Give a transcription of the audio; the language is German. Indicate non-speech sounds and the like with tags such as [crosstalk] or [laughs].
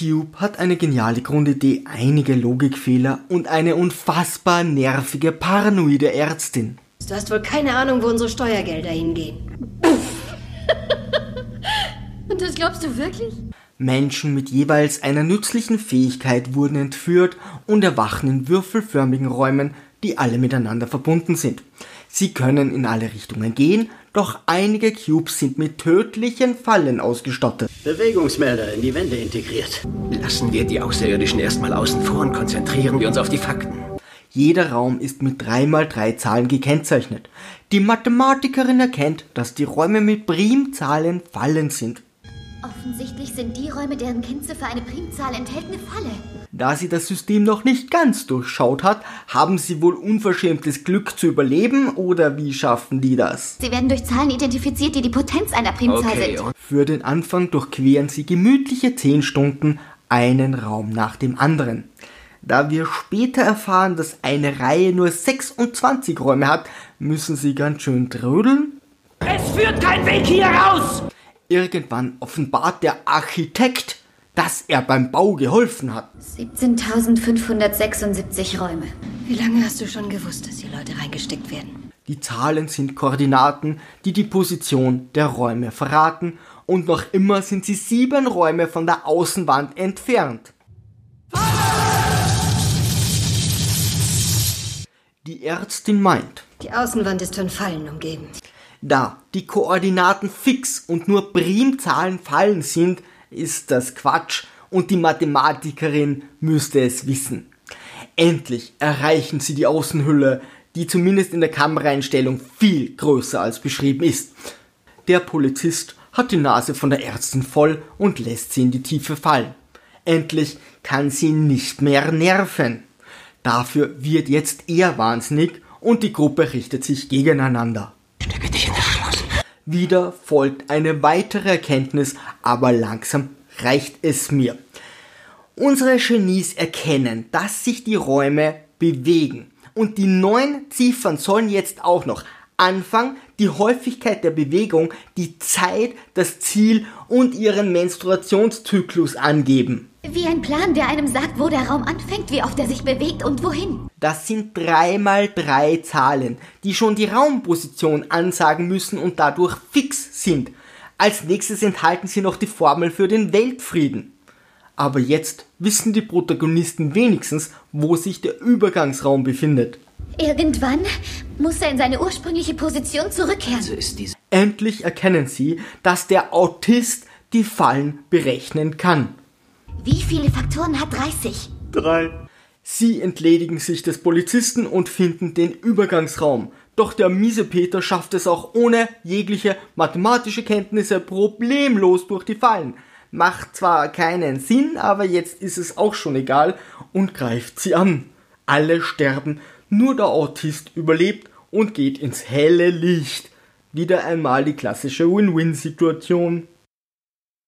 Cube hat eine geniale Grundidee, einige Logikfehler und eine unfassbar nervige, paranoide Ärztin. Du hast wohl keine Ahnung, wo unsere Steuergelder hingehen. [laughs] Und das glaubst du wirklich? Menschen mit jeweils einer nützlichen Fähigkeit wurden entführt und erwachen in würfelförmigen Räumen, die alle miteinander verbunden sind. Sie können in alle Richtungen gehen, doch einige Cubes sind mit tödlichen Fallen ausgestattet. Bewegungsmelder in die Wände integriert. Lassen wir die Außerirdischen erstmal außen vor und konzentrieren wir uns auf die Fakten. Jeder Raum ist mit 3x3 Zahlen gekennzeichnet. Die Mathematikerin erkennt, dass die Räume mit Primzahlen Fallen sind. Offensichtlich sind die Räume, deren Kennziffer eine Primzahl enthält, eine Falle. Da sie das System noch nicht ganz durchschaut hat, haben sie wohl unverschämtes Glück zu überleben oder wie schaffen die das? Sie werden durch Zahlen identifiziert, die die Potenz einer Primzahl Okay, sind. Für den Anfang durchqueren sie gemütliche 10 Stunden einen Raum nach dem anderen. Da wir später erfahren, dass eine Reihe nur 26 Räume hat, müssen sie ganz schön trödeln. Es führt kein Weg hier raus! Irgendwann offenbart der Architekt, dass er beim Bau geholfen hat. 17.576 Räume. Wie lange hast du schon gewusst, dass hier Leute reingesteckt werden? Die Zahlen sind Koordinaten, die die Position der Räume verraten und noch immer sind sie sieben Räume von der Außenwand entfernt. Die Ärztin meint, Die Außenwand ist von Fallen umgeben. da die Koordinaten fix und nur Primzahlen fallen sind, ist das Quatsch und die Mathematikerin müsste es wissen. Endlich erreichen sie die Außenhülle, die zumindest in der Kameraeinstellung viel größer als beschrieben ist. Der Polizist hat die Nase von der Ärztin voll und lässt sie in die Tiefe fallen. Endlich kann sie nicht mehr nerven. Dafür wird jetzt er wahnsinnig und die Gruppe richtet sich gegeneinander. stecke dich in das Schloss. Wieder folgt eine weitere Erkenntnis, aber langsam reicht es mir. Unsere Genies erkennen, dass sich die Räume bewegen. Und die neun Ziffern sollen jetzt auch noch Anfang, die Häufigkeit der Bewegung, die Zeit, das Ziel und ihren Menstruationszyklus angeben. Wie ein Plan, der einem sagt, wo der Raum anfängt, wie oft er sich bewegt und wohin. Das sind drei mal drei Zahlen, die schon die Raumposition ansagen müssen und dadurch fix sind. Als nächstes enthalten sie noch die Formel für den Weltfrieden. Aber jetzt wissen die Protagonisten wenigstens, wo sich der Übergangsraum befindet. Irgendwann muss er in seine ursprüngliche Position zurückkehren. Also ist diese Endlich erkennen sie, dass der Autist die Fallen berechnen kann. Wie viele Faktoren hat 30? Drei. Sie entledigen sich des Polizisten und finden den Übergangsraum. Doch der miese Peter schafft es auch ohne jegliche mathematische Kenntnisse problemlos durch die Fallen. Macht zwar keinen Sinn, aber jetzt ist es auch schon egal und greift sie an. Alle sterben, nur der Autist überlebt und geht ins helle Licht. Wieder einmal die klassische Win-Win-Situation.